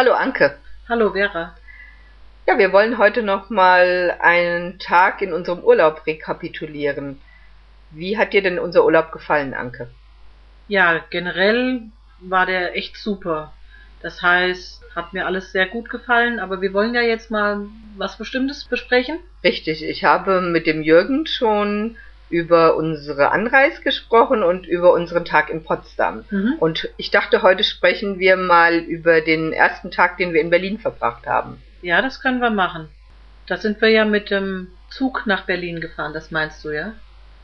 Hallo Anke. Hallo Vera. Ja, wir wollen heute noch mal einen Tag in unserem Urlaub rekapitulieren. Wie hat dir denn unser Urlaub gefallen, Anke? Ja, generell war der echt super. Das heißt, hat mir alles sehr gut gefallen, aber wir wollen ja jetzt mal was Bestimmtes besprechen. Richtig, ich habe mit dem Jürgen schon über unsere Anreise gesprochen und über unseren Tag in Potsdam. Mhm. Und ich dachte, heute sprechen wir mal über den ersten Tag, den wir in Berlin verbracht haben. Ja, das können wir machen. Da sind wir ja mit dem Zug nach Berlin gefahren, das meinst du, ja?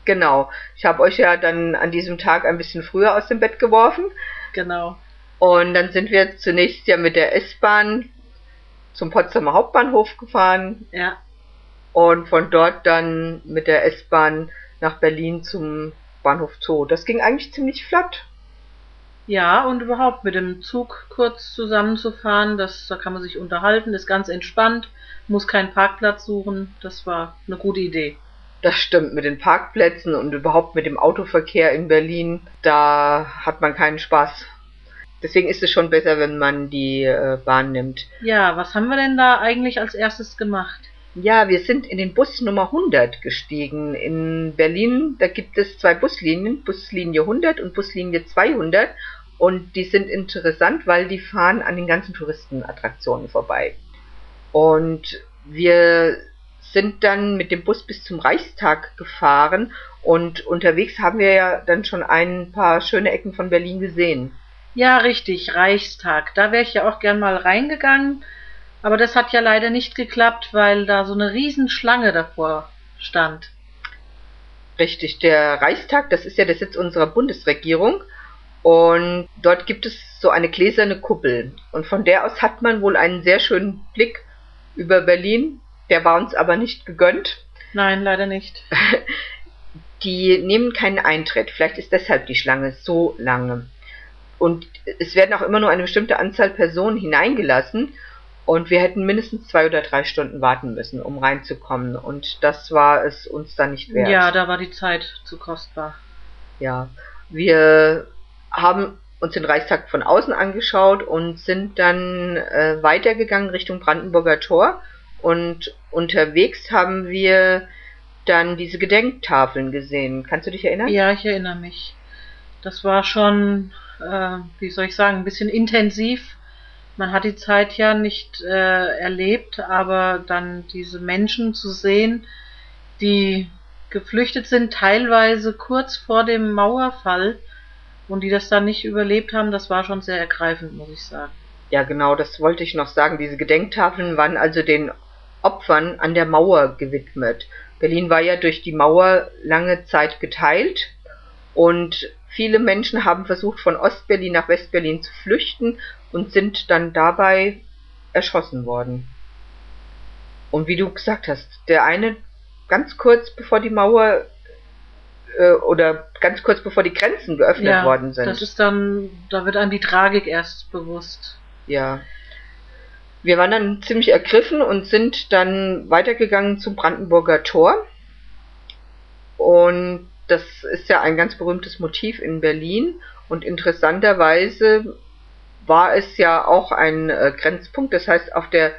Genau. Ich habe euch ja dann an diesem Tag ein bisschen früher aus dem Bett geworfen. Genau. Und dann sind wir zunächst ja mit der S-Bahn zum Potsdamer Hauptbahnhof gefahren Ja. und von dort dann mit der S-Bahn nach Berlin zum Bahnhof Zoo. Das ging eigentlich ziemlich flott. Ja, und überhaupt mit dem Zug kurz zusammenzufahren, das, da kann man sich unterhalten, ist ganz entspannt, muss keinen Parkplatz suchen. Das war eine gute Idee. Das stimmt mit den Parkplätzen und überhaupt mit dem Autoverkehr in Berlin. Da hat man keinen Spaß. Deswegen ist es schon besser, wenn man die äh, Bahn nimmt. Ja, was haben wir denn da eigentlich als erstes gemacht? Ja, wir sind in den Bus Nummer 100 gestiegen. In Berlin, da gibt es zwei Buslinien, Buslinie 100 und Buslinie 200. Und die sind interessant, weil die fahren an den ganzen Touristenattraktionen vorbei. Und wir sind dann mit dem Bus bis zum Reichstag gefahren und unterwegs haben wir ja dann schon ein paar schöne Ecken von Berlin gesehen. Ja, richtig, Reichstag. Da wäre ich ja auch gern mal reingegangen, aber das hat ja leider nicht geklappt, weil da so eine Riesenschlange davor stand. Richtig, der Reichstag, das ist ja der Sitz unserer Bundesregierung und dort gibt es so eine gläserne Kuppel und von der aus hat man wohl einen sehr schönen Blick über Berlin, der war uns aber nicht gegönnt. Nein, leider nicht. Die nehmen keinen Eintritt, vielleicht ist deshalb die Schlange so lange. Und es werden auch immer nur eine bestimmte Anzahl Personen hineingelassen und wir hätten mindestens zwei oder drei Stunden warten müssen, um reinzukommen und das war es uns dann nicht wert. Ja, da war die Zeit zu kostbar. Ja, wir haben uns den Reichstag von außen angeschaut und sind dann äh, weitergegangen Richtung Brandenburger Tor und unterwegs haben wir dann diese Gedenktafeln gesehen. Kannst du dich erinnern? Ja, ich erinnere mich. Das war schon, äh, wie soll ich sagen, ein bisschen intensiv. Man hat die Zeit ja nicht äh, erlebt, aber dann diese Menschen zu sehen, die geflüchtet sind, teilweise kurz vor dem Mauerfall und die das dann nicht überlebt haben, das war schon sehr ergreifend, muss ich sagen. Ja, genau, das wollte ich noch sagen. Diese Gedenktafeln waren also den Opfern an der Mauer gewidmet. Berlin war ja durch die Mauer lange Zeit geteilt und viele Menschen haben versucht, von Ostberlin nach Westberlin zu flüchten und sind dann dabei erschossen worden. Und wie du gesagt hast, der eine ganz kurz bevor die Mauer äh, oder ganz kurz bevor die Grenzen geöffnet ja, worden sind. das ist dann, da wird einem die Tragik erst bewusst. Ja. Wir waren dann ziemlich ergriffen und sind dann weitergegangen zum Brandenburger Tor. Und das ist ja ein ganz berühmtes Motiv in Berlin. Und interessanterweise war es ja auch ein äh, Grenzpunkt. Das heißt, auf der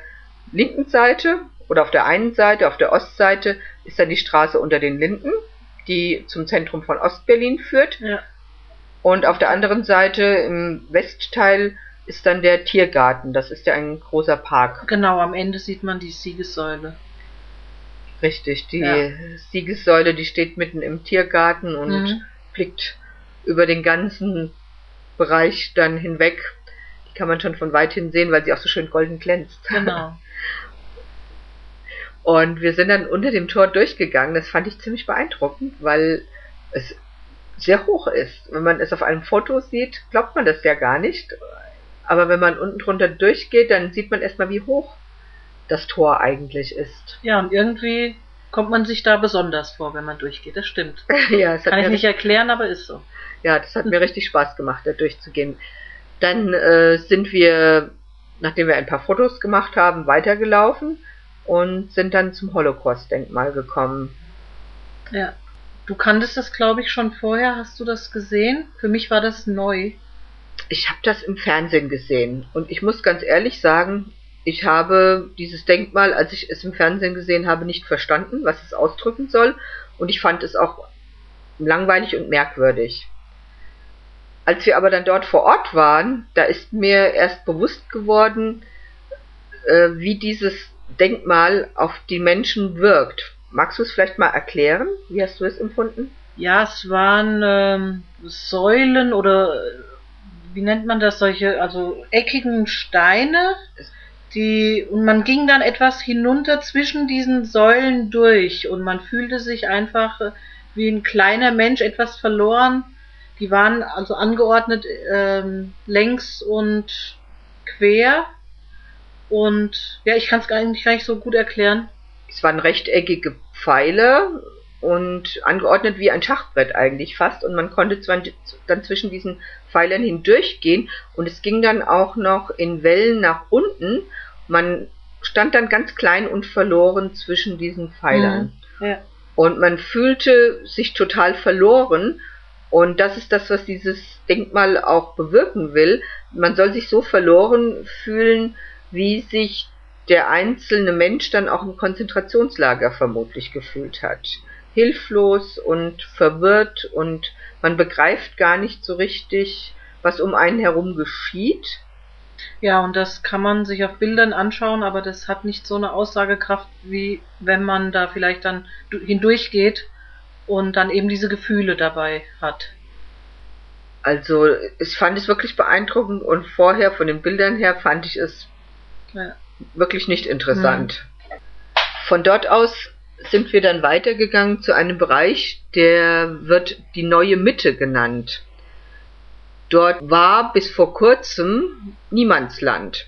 linken Seite oder auf der einen Seite, auf der Ostseite, ist dann die Straße unter den Linden, die zum Zentrum von Ostberlin führt. Ja. Und auf der anderen Seite im Westteil ist dann der Tiergarten. Das ist ja ein großer Park. Genau, am Ende sieht man die Siegessäule. Richtig, die Ja. Siegessäule, die steht mitten im Tiergarten und Mhm. blickt über den ganzen Bereich dann hinweg. Die kann man schon von weit hin sehen, weil sie auch so schön golden glänzt. Genau. Und wir sind dann unter dem Tor durchgegangen. Das fand ich ziemlich beeindruckend, weil es sehr hoch ist. Wenn man es auf einem Foto sieht, glaubt man das ja gar nicht. Aber wenn man unten drunter durchgeht, dann sieht man erstmal, wie hoch das Tor eigentlich ist. Ja, und irgendwie kommt man sich da besonders vor, wenn man durchgeht. Das stimmt. ja, hat Kann ich nicht erklären, aber ist so. Ja, das hat mir richtig Spaß gemacht, da durchzugehen. Dann äh, sind wir, nachdem wir ein paar Fotos gemacht haben, weitergelaufen und sind dann zum Holocaust-Denkmal gekommen. Ja. Du kanntest das, glaube ich, schon vorher. Hast du das gesehen? Für mich war das neu. Ich habe das im Fernsehen gesehen und ich muss ganz ehrlich sagen, ich habe dieses Denkmal, als ich es im Fernsehen gesehen habe, nicht verstanden, was es ausdrücken soll und ich fand es auch langweilig und merkwürdig. Als wir aber dann dort vor Ort waren, da ist mir erst bewusst geworden, äh, wie dieses Denkmal auf die Menschen wirkt. Magst du es vielleicht mal erklären? Wie hast du es empfunden? Ja, es waren ähm, Säulen oder wie nennt man das, solche, also eckigen Steine, die, und man ging dann etwas hinunter zwischen diesen Säulen durch und man fühlte sich einfach äh, wie ein kleiner Mensch etwas verloren. Die waren also angeordnet ähm, längs und quer und ja, ich kann es eigentlich gar nicht so gut erklären. Es waren rechteckige Pfeile und angeordnet wie ein Schachbrett eigentlich fast und man konnte zwar dann zwischen diesen Pfeilern hindurchgehen und es ging dann auch noch in Wellen nach unten. Man stand dann ganz klein und verloren zwischen diesen Pfeilern. Mhm, ja. Und man fühlte sich total verloren und das ist das, was dieses Denkmal auch bewirken will. Man soll sich so verloren fühlen, wie sich der einzelne Mensch dann auch im Konzentrationslager vermutlich gefühlt hat. Hilflos und verwirrt und man begreift gar nicht so richtig, was um einen herum geschieht. Ja, und das kann man sich auf Bildern anschauen, aber das hat nicht so eine Aussagekraft, wie wenn man da vielleicht dann hindurchgeht und dann eben diese Gefühle dabei hat. Also, ich fand es wirklich beeindruckend und vorher von den Bildern her fand ich es ja. wirklich nicht interessant. Mhm. Von dort aus sind wir dann weitergegangen zu einem Bereich, der wird die neue Mitte genannt. Dort war bis vor kurzem Niemandsland.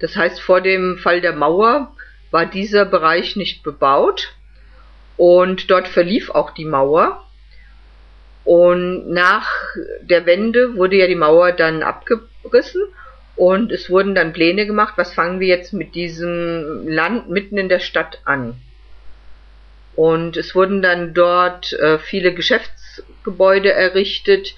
Das heißt, vor dem Fall der Mauer war dieser Bereich nicht bebaut und dort verlief auch die Mauer. Und nach der Wende wurde ja die Mauer dann abgerissen und es wurden dann Pläne gemacht, was fangen wir jetzt mit diesem Land mitten in der Stadt an. Und es wurden dann dort äh, viele Geschäftsgebäude errichtet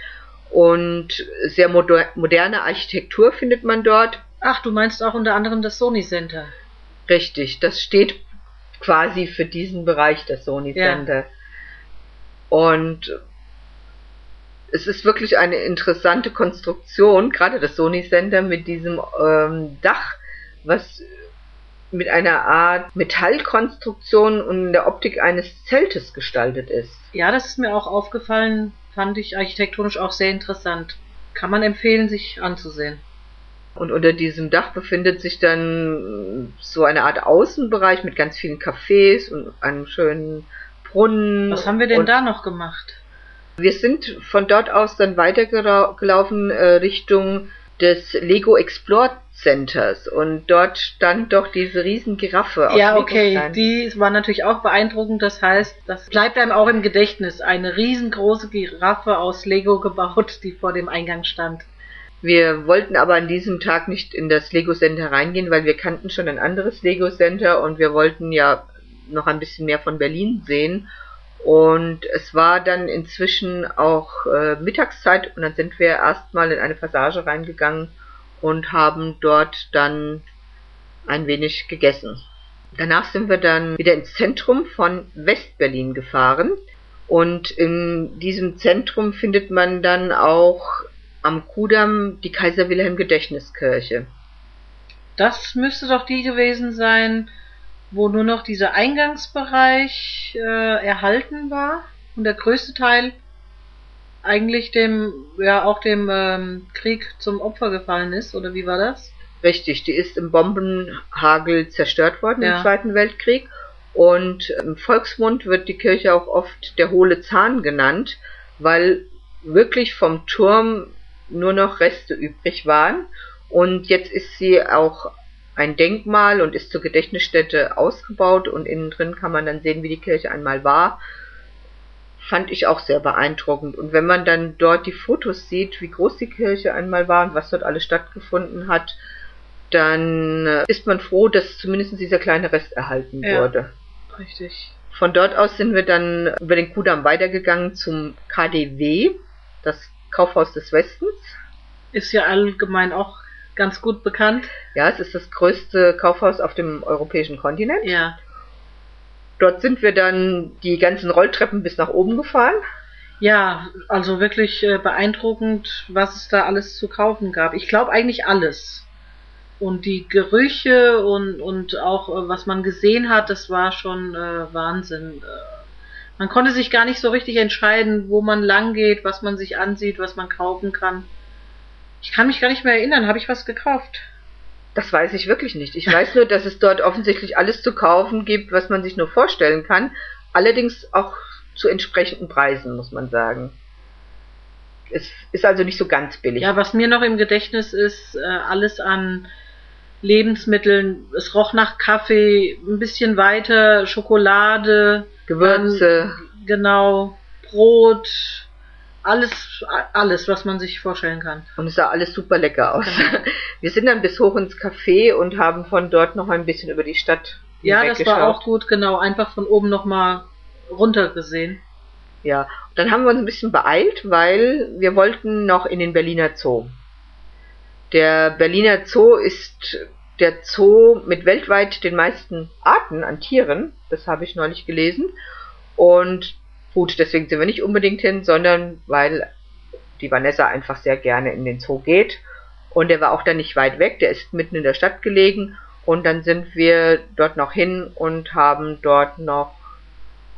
und sehr moder moderne Architektur findet man dort. Ach, du meinst auch unter anderem das Sony Center. Richtig, das steht quasi für diesen Bereich, das Sony Center. Ja. Und es ist wirklich eine interessante Konstruktion, gerade das Sony Center mit diesem ähm, Dach, was mit einer Art Metallkonstruktion und in der Optik eines Zeltes gestaltet ist. Ja, das ist mir auch aufgefallen, fand ich architektonisch auch sehr interessant. Kann man empfehlen, sich anzusehen. Und unter diesem Dach befindet sich dann so eine Art Außenbereich mit ganz vielen Cafés und einem schönen Brunnen. Was haben wir denn da noch gemacht? Wir sind von dort aus dann weitergelaufen äh, Richtung des Lego Explore Centers und dort stand doch diese riesen Giraffe. Ja, okay, die war natürlich auch beeindruckend. Das heißt, das bleibt einem auch im Gedächtnis. Eine riesengroße Giraffe aus Lego gebaut, die vor dem Eingang stand. Wir wollten aber an diesem Tag nicht in das Lego Center reingehen, weil wir kannten schon ein anderes Lego Center und wir wollten ja noch ein bisschen mehr von Berlin sehen und es war dann inzwischen auch äh, Mittagszeit und dann sind wir erstmal in eine Passage reingegangen und haben dort dann ein wenig gegessen. Danach sind wir dann wieder ins Zentrum von Westberlin gefahren und in diesem Zentrum findet man dann auch am Kudamm die Kaiser Wilhelm Gedächtniskirche. Das müsste doch die gewesen sein, wo nur noch dieser Eingangsbereich äh, erhalten war und der größte Teil eigentlich dem, ja auch dem ähm, Krieg zum Opfer gefallen ist, oder wie war das? Richtig, die ist im Bombenhagel zerstört worden ja. im Zweiten Weltkrieg und im Volksmund wird die Kirche auch oft der hohle Zahn genannt, weil wirklich vom Turm nur noch Reste übrig waren und jetzt ist sie auch ein Denkmal und ist zur Gedächtnisstätte ausgebaut und innen drin kann man dann sehen, wie die Kirche einmal war. Fand ich auch sehr beeindruckend. Und wenn man dann dort die Fotos sieht, wie groß die Kirche einmal war und was dort alles stattgefunden hat, dann äh, ist man froh, dass zumindest dieser kleine Rest erhalten ja, wurde. Richtig. Von dort aus sind wir dann über den Kudamm weitergegangen zum KDW, das Kaufhaus des Westens. Ist ja allgemein auch ganz gut bekannt. Ja, es ist das größte Kaufhaus auf dem europäischen Kontinent. Ja. Dort sind wir dann die ganzen Rolltreppen bis nach oben gefahren. Ja, also wirklich äh, beeindruckend, was es da alles zu kaufen gab. Ich glaube eigentlich alles. Und die Gerüche und, und auch äh, was man gesehen hat, das war schon äh, Wahnsinn. Äh, man konnte sich gar nicht so richtig entscheiden, wo man lang geht, was man sich ansieht, was man kaufen kann. Ich kann mich gar nicht mehr erinnern, habe ich was gekauft? Das weiß ich wirklich nicht. Ich weiß nur, dass es dort offensichtlich alles zu kaufen gibt, was man sich nur vorstellen kann. Allerdings auch zu entsprechenden Preisen, muss man sagen. Es ist also nicht so ganz billig. Ja, was mir noch im Gedächtnis ist, äh, alles an Lebensmitteln. Es roch nach Kaffee, ein bisschen weiter Schokolade, Gewürze. Dann, genau, Brot, alles, alles, was man sich vorstellen kann. Und es sah alles super lecker aus. Genau. Wir sind dann bis hoch ins Café und haben von dort noch ein bisschen über die Stadt Ja, das war auch gut, genau. Einfach von oben nochmal runter gesehen. Ja, dann haben wir uns ein bisschen beeilt, weil wir wollten noch in den Berliner Zoo. Der Berliner Zoo ist der Zoo mit weltweit den meisten Arten an Tieren. Das habe ich neulich gelesen. Und gut, deswegen sind wir nicht unbedingt hin, sondern weil die Vanessa einfach sehr gerne in den Zoo geht. Und der war auch dann nicht weit weg, der ist mitten in der Stadt gelegen. Und dann sind wir dort noch hin und haben dort noch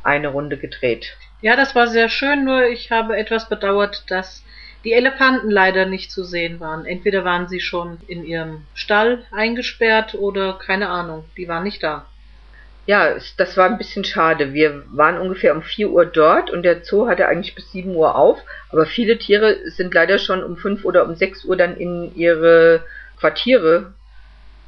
eine Runde gedreht. Ja, das war sehr schön, nur ich habe etwas bedauert, dass die Elefanten leider nicht zu sehen waren. Entweder waren sie schon in ihrem Stall eingesperrt oder keine Ahnung, die waren nicht da. Ja, das war ein bisschen schade. Wir waren ungefähr um 4 Uhr dort und der Zoo hatte eigentlich bis 7 Uhr auf, aber viele Tiere sind leider schon um 5 oder um 6 Uhr dann in ihre Quartiere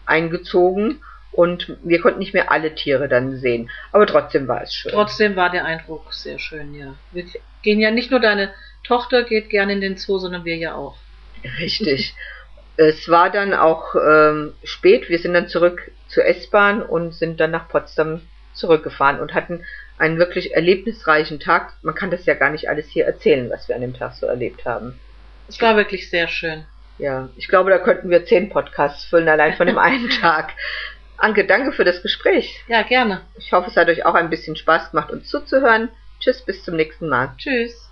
eingezogen und wir konnten nicht mehr alle Tiere dann sehen. Aber trotzdem war es schön. Trotzdem war der Eindruck sehr schön, ja. Wir gehen ja nicht nur deine Tochter geht gerne in den Zoo, sondern wir ja auch. Richtig. es war dann auch ähm, spät. Wir sind dann zurück zur S-Bahn und sind dann nach Potsdam zurückgefahren und hatten einen wirklich erlebnisreichen Tag. Man kann das ja gar nicht alles hier erzählen, was wir an dem Tag so erlebt haben. Es war wirklich sehr schön. Ja, ich glaube, da könnten wir zehn Podcasts füllen, allein von dem einen Tag. Anke, danke für das Gespräch. Ja, gerne. Ich hoffe, es hat euch auch ein bisschen Spaß gemacht, uns zuzuhören. Tschüss, bis zum nächsten Mal. Tschüss.